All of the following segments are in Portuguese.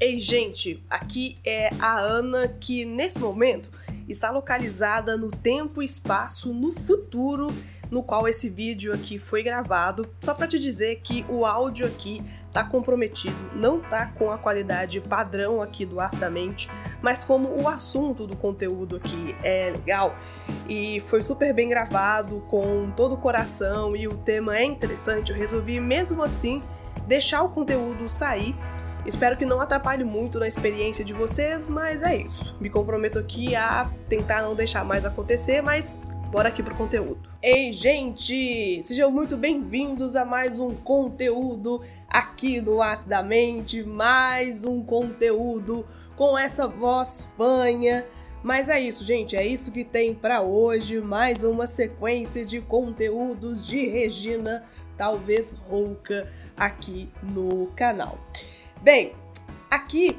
Ei, gente, aqui é a Ana que nesse momento está localizada no tempo e espaço no futuro no qual esse vídeo aqui foi gravado, só para te dizer que o áudio aqui tá comprometido, não tá com a qualidade padrão aqui do Astamente, mas como o assunto do conteúdo aqui é legal e foi super bem gravado, com todo o coração e o tema é interessante, eu resolvi mesmo assim deixar o conteúdo sair Espero que não atrapalhe muito na experiência de vocês, mas é isso. Me comprometo aqui a tentar não deixar mais acontecer, mas bora aqui pro conteúdo. Ei, gente! Sejam muito bem-vindos a mais um conteúdo aqui no Acidamente, mais um conteúdo com essa voz fanha. Mas é isso, gente, é isso que tem para hoje, mais uma sequência de conteúdos de Regina, talvez rouca, aqui no canal. Bem, aqui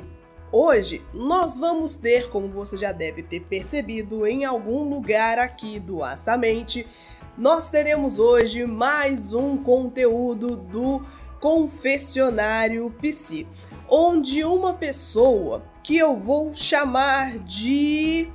hoje nós vamos ter, como você já deve ter percebido em algum lugar aqui do Astamente, nós teremos hoje mais um conteúdo do Confessionário Psi, onde uma pessoa que eu vou chamar de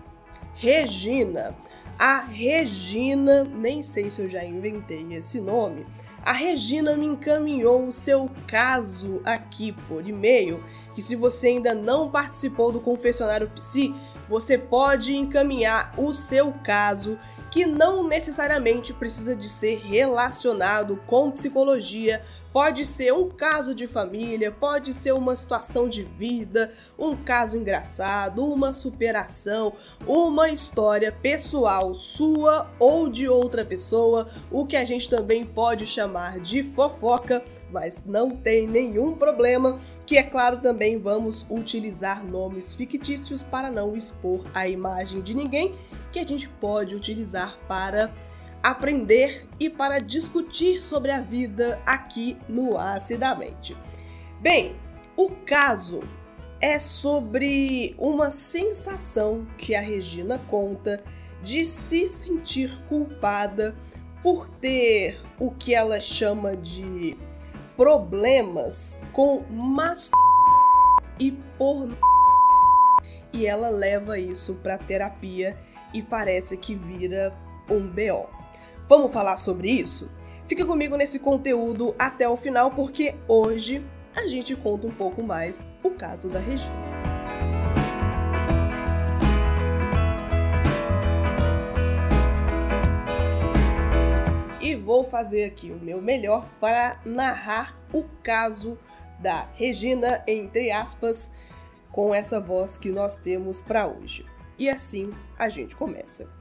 Regina. A Regina, nem sei se eu já inventei esse nome, a Regina me encaminhou o seu caso aqui por e-mail. E se você ainda não participou do Confessionário Psi, você pode encaminhar o seu caso, que não necessariamente precisa de ser relacionado com psicologia Pode ser um caso de família, pode ser uma situação de vida, um caso engraçado, uma superação, uma história pessoal sua ou de outra pessoa, o que a gente também pode chamar de fofoca, mas não tem nenhum problema, que é claro também vamos utilizar nomes fictícios para não expor a imagem de ninguém, que a gente pode utilizar para aprender e para discutir sobre a vida aqui no Acidamente. Bem, o caso é sobre uma sensação que a Regina conta de se sentir culpada por ter o que ela chama de problemas com mas e por e ela leva isso para terapia e parece que vira um BO. Vamos falar sobre isso? Fica comigo nesse conteúdo até o final, porque hoje a gente conta um pouco mais o caso da Regina. E vou fazer aqui o meu melhor para narrar o caso da Regina, entre aspas, com essa voz que nós temos para hoje. E assim a gente começa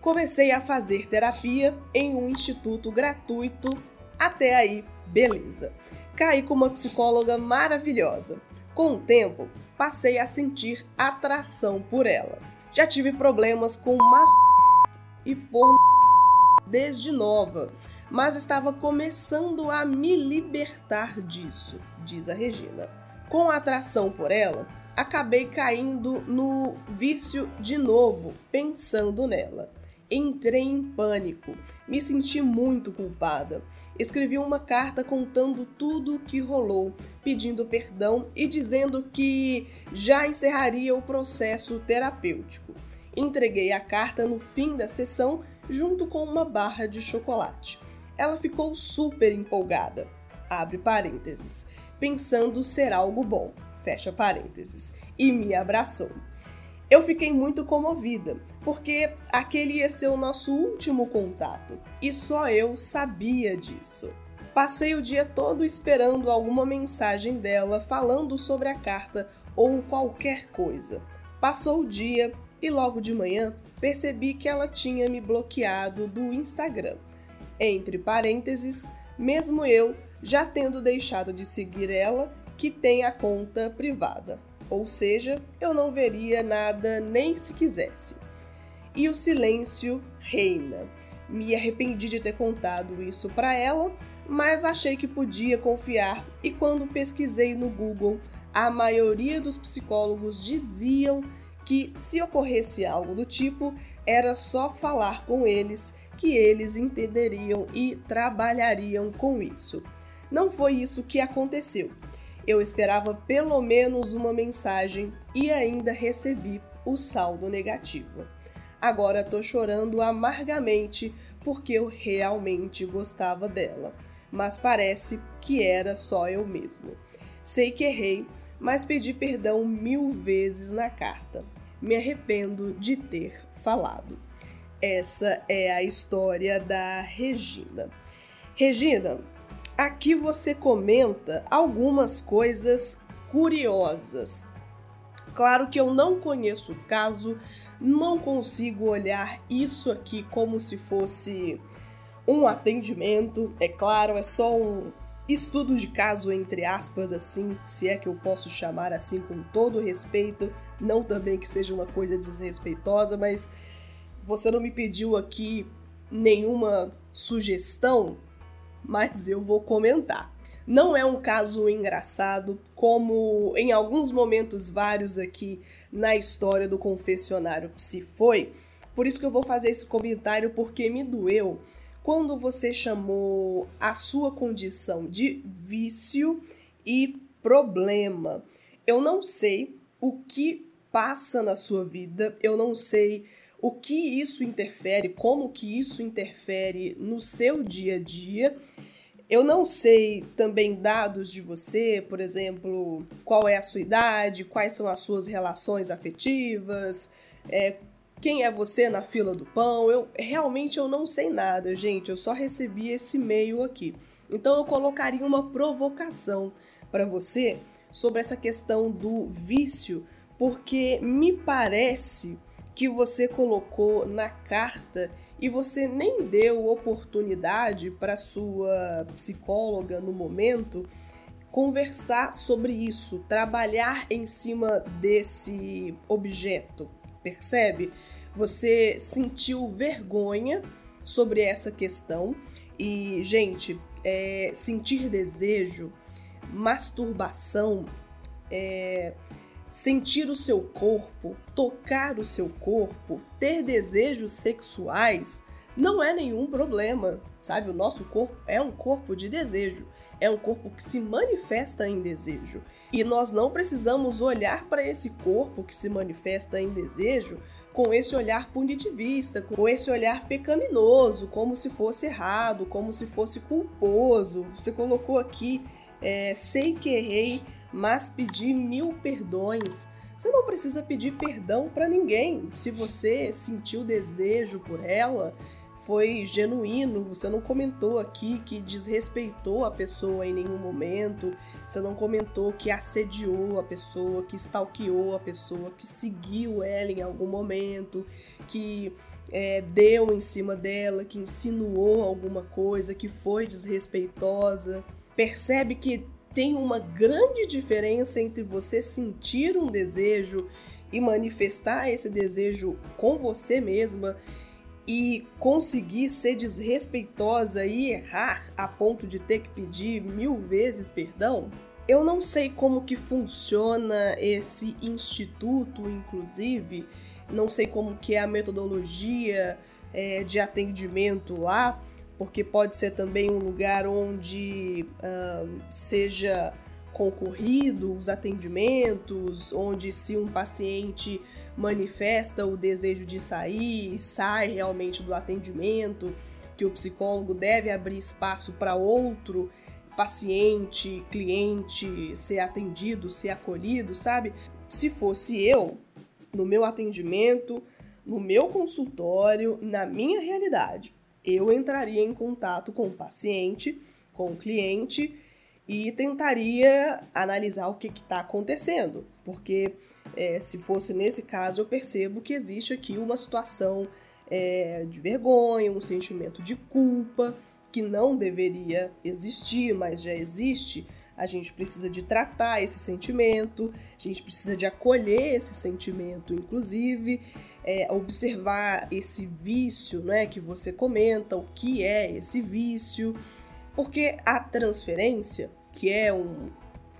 comecei a fazer terapia em um instituto gratuito. Até aí, beleza. Caí com uma psicóloga maravilhosa. Com o tempo, passei a sentir atração por ela. Já tive problemas com mas e por desde nova, mas estava começando a me libertar disso, diz a Regina. Com a atração por ela, acabei caindo no vício de novo, pensando nela. Entrei em pânico, me senti muito culpada. Escrevi uma carta contando tudo o que rolou, pedindo perdão e dizendo que já encerraria o processo terapêutico. Entreguei a carta no fim da sessão junto com uma barra de chocolate. Ela ficou super empolgada. Abre parênteses, pensando ser algo bom. Fecha parênteses. E me abraçou. Eu fiquei muito comovida, porque aquele ia ser o nosso último contato e só eu sabia disso. Passei o dia todo esperando alguma mensagem dela falando sobre a carta ou qualquer coisa. Passou o dia e logo de manhã percebi que ela tinha me bloqueado do Instagram. Entre parênteses, mesmo eu já tendo deixado de seguir ela, que tem a conta privada ou seja, eu não veria nada nem se quisesse. E o silêncio reina. Me arrependi de ter contado isso para ela, mas achei que podia confiar e quando pesquisei no Google, a maioria dos psicólogos diziam que se ocorresse algo do tipo, era só falar com eles que eles entenderiam e trabalhariam com isso. Não foi isso que aconteceu. Eu esperava pelo menos uma mensagem e ainda recebi o saldo negativo. Agora tô chorando amargamente porque eu realmente gostava dela, mas parece que era só eu mesmo. Sei que errei, mas pedi perdão mil vezes na carta. Me arrependo de ter falado. Essa é a história da Regina. Regina, aqui você comenta algumas coisas curiosas. Claro que eu não conheço o caso, não consigo olhar isso aqui como se fosse um atendimento. É claro, é só um estudo de caso, entre aspas, assim, se é que eu posso chamar assim com todo respeito. Não também que seja uma coisa desrespeitosa, mas você não me pediu aqui nenhuma sugestão, mas eu vou comentar. Não é um caso engraçado, como em alguns momentos vários aqui na história do confessionário se foi. Por isso que eu vou fazer esse comentário porque me doeu quando você chamou a sua condição de vício e problema. Eu não sei o que passa na sua vida, eu não sei o que isso interfere, como que isso interfere no seu dia a dia eu não sei também dados de você, por exemplo, qual é a sua idade, quais são as suas relações afetivas, é, quem é você na fila do pão. Eu realmente eu não sei nada, gente. Eu só recebi esse e-mail aqui. Então eu colocaria uma provocação para você sobre essa questão do vício, porque me parece que você colocou na carta e você nem deu oportunidade para sua psicóloga no momento conversar sobre isso, trabalhar em cima desse objeto, percebe? Você sentiu vergonha sobre essa questão e, gente, é, sentir desejo, masturbação, é, sentir o seu corpo, tocar o seu corpo, ter desejos sexuais, não é nenhum problema, sabe? O nosso corpo é um corpo de desejo, é um corpo que se manifesta em desejo. E nós não precisamos olhar para esse corpo que se manifesta em desejo com esse olhar punitivista, com esse olhar pecaminoso, como se fosse errado, como se fosse culposo. Você colocou aqui, é, sei que errei, mas pedir mil perdões. Você não precisa pedir perdão para ninguém. Se você sentiu desejo por ela, foi genuíno, você não comentou aqui que desrespeitou a pessoa em nenhum momento, você não comentou que assediou a pessoa, que stalkeou a pessoa, que seguiu ela em algum momento, que é, deu em cima dela, que insinuou alguma coisa, que foi desrespeitosa. Percebe que tem uma grande diferença entre você sentir um desejo e manifestar esse desejo com você mesma e conseguir ser desrespeitosa e errar a ponto de ter que pedir mil vezes perdão? Eu não sei como que funciona esse instituto, inclusive, não sei como que é a metodologia é, de atendimento lá, porque pode ser também um lugar onde uh, seja concorrido os atendimentos, onde se um paciente manifesta o desejo de sair e sai realmente do atendimento, que o psicólogo deve abrir espaço para outro paciente, cliente ser atendido, ser acolhido, sabe? Se fosse eu, no meu atendimento, no meu consultório, na minha realidade, eu entraria em contato com o paciente, com o cliente e tentaria analisar o que está acontecendo, porque é, se fosse nesse caso, eu percebo que existe aqui uma situação é, de vergonha, um sentimento de culpa que não deveria existir, mas já existe. A gente precisa de tratar esse sentimento, a gente precisa de acolher esse sentimento, inclusive, é, observar esse vício né, que você comenta, o que é esse vício, porque a transferência, que é um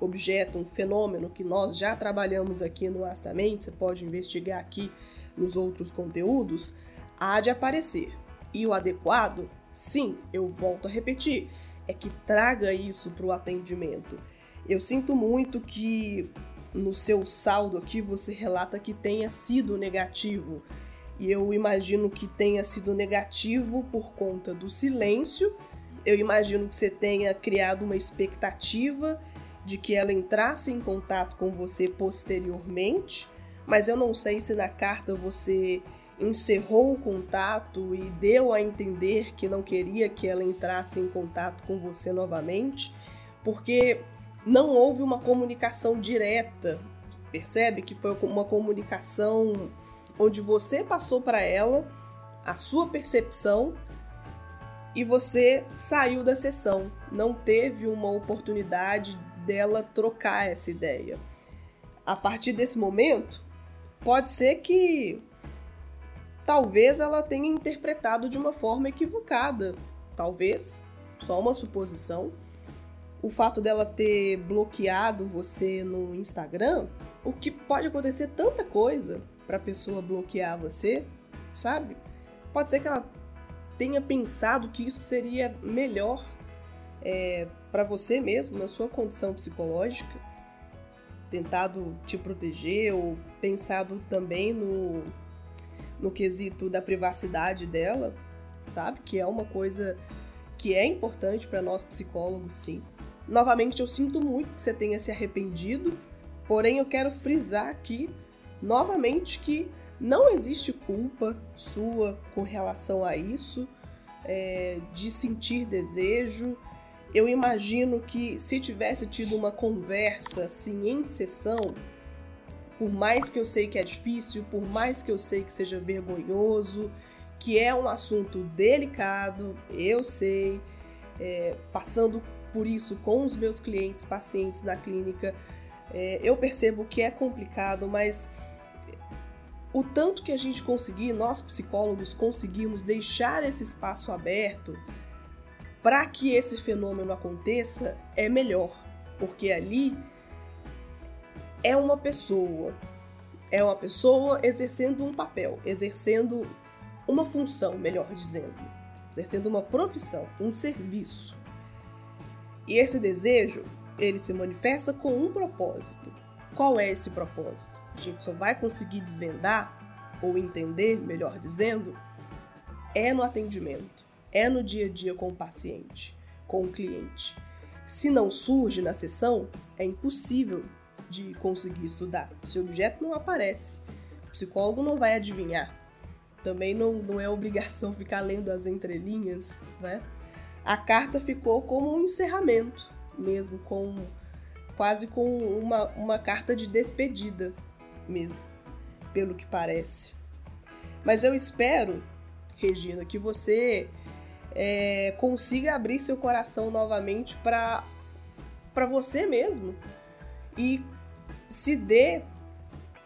objeto, um fenômeno que nós já trabalhamos aqui no Astamente, você pode investigar aqui nos outros conteúdos, há de aparecer. E o adequado, sim, eu volto a repetir, é que traga isso para o atendimento. Eu sinto muito que no seu saldo aqui você relata que tenha sido negativo. E eu imagino que tenha sido negativo por conta do silêncio. Eu imagino que você tenha criado uma expectativa de que ela entrasse em contato com você posteriormente, mas eu não sei se na carta você encerrou o contato e deu a entender que não queria que ela entrasse em contato com você novamente, porque não houve uma comunicação direta. Percebe que foi uma comunicação onde você passou para ela a sua percepção e você saiu da sessão, não teve uma oportunidade dela trocar essa ideia. A partir desse momento, pode ser que talvez ela tenha interpretado de uma forma equivocada, talvez, só uma suposição. O fato dela ter bloqueado você no Instagram, o que pode acontecer tanta coisa para a pessoa bloquear você, sabe? Pode ser que ela tenha pensado que isso seria melhor é, para você mesmo, na sua condição psicológica, tentado te proteger ou pensado também no, no quesito da privacidade dela, sabe? Que é uma coisa que é importante para nós psicólogos, sim. Novamente, eu sinto muito que você tenha se arrependido, porém eu quero frisar aqui novamente que não existe culpa sua com relação a isso, é, de sentir desejo. Eu imagino que se tivesse tido uma conversa assim em sessão, por mais que eu sei que é difícil, por mais que eu sei que seja vergonhoso, que é um assunto delicado, eu sei, é, passando por isso com os meus clientes, pacientes na clínica. É, eu percebo que é complicado, mas o tanto que a gente conseguir, nós psicólogos conseguimos deixar esse espaço aberto para que esse fenômeno aconteça, é melhor, porque ali é uma pessoa, é uma pessoa exercendo um papel, exercendo uma função, melhor dizendo, exercendo uma profissão, um serviço. E esse desejo, ele se manifesta com um propósito. Qual é esse propósito? A gente só vai conseguir desvendar ou entender, melhor dizendo, é no atendimento, é no dia a dia com o paciente, com o cliente. Se não surge na sessão, é impossível de conseguir estudar. Se o objeto não aparece, o psicólogo não vai adivinhar. Também não, não é obrigação ficar lendo as entrelinhas, né? a carta ficou como um encerramento, mesmo com quase com uma, uma carta de despedida mesmo, pelo que parece. Mas eu espero, Regina, que você é, consiga abrir seu coração novamente para para você mesmo e se dê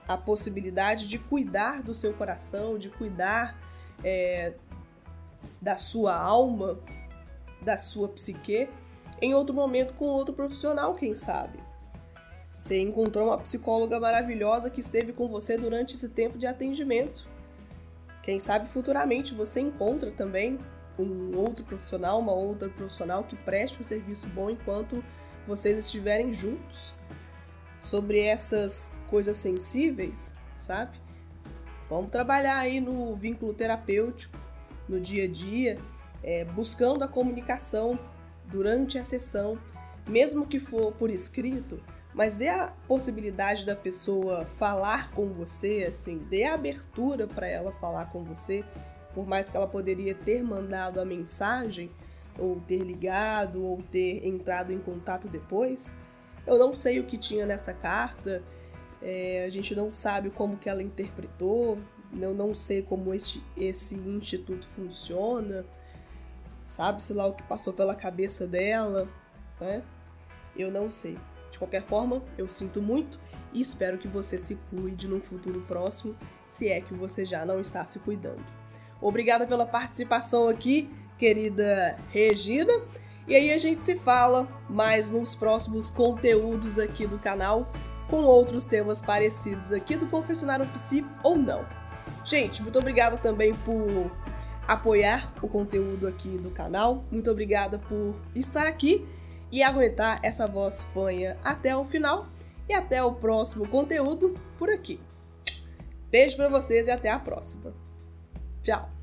a possibilidade de cuidar do seu coração, de cuidar é, da sua alma, da sua psique em outro momento com outro profissional, quem sabe. Você encontrou uma psicóloga maravilhosa que esteve com você durante esse tempo de atendimento. Quem sabe futuramente você encontra também um outro profissional, uma outra profissional que preste um serviço bom enquanto vocês estiverem juntos. Sobre essas coisas sensíveis, sabe? Vamos trabalhar aí no vínculo terapêutico, no dia a dia, é, buscando a comunicação durante a sessão, mesmo que for por escrito, mas dê a possibilidade da pessoa falar com você, assim, dê a abertura para ela falar com você, por mais que ela poderia ter mandado a mensagem, ou ter ligado, ou ter entrado em contato depois. Eu não sei o que tinha nessa carta, é, a gente não sabe como que ela interpretou, eu não sei como esse, esse instituto funciona, Sabe-se lá o que passou pela cabeça dela, né? Eu não sei. De qualquer forma, eu sinto muito e espero que você se cuide no futuro próximo, se é que você já não está se cuidando. Obrigada pela participação aqui, querida Regina. E aí a gente se fala mais nos próximos conteúdos aqui do canal com outros temas parecidos aqui do Confessionário Psi ou não. Gente, muito obrigada também por apoiar o conteúdo aqui do canal. Muito obrigada por estar aqui e aguentar essa voz fanha até o final. E até o próximo conteúdo por aqui. Beijo para vocês e até a próxima. Tchau!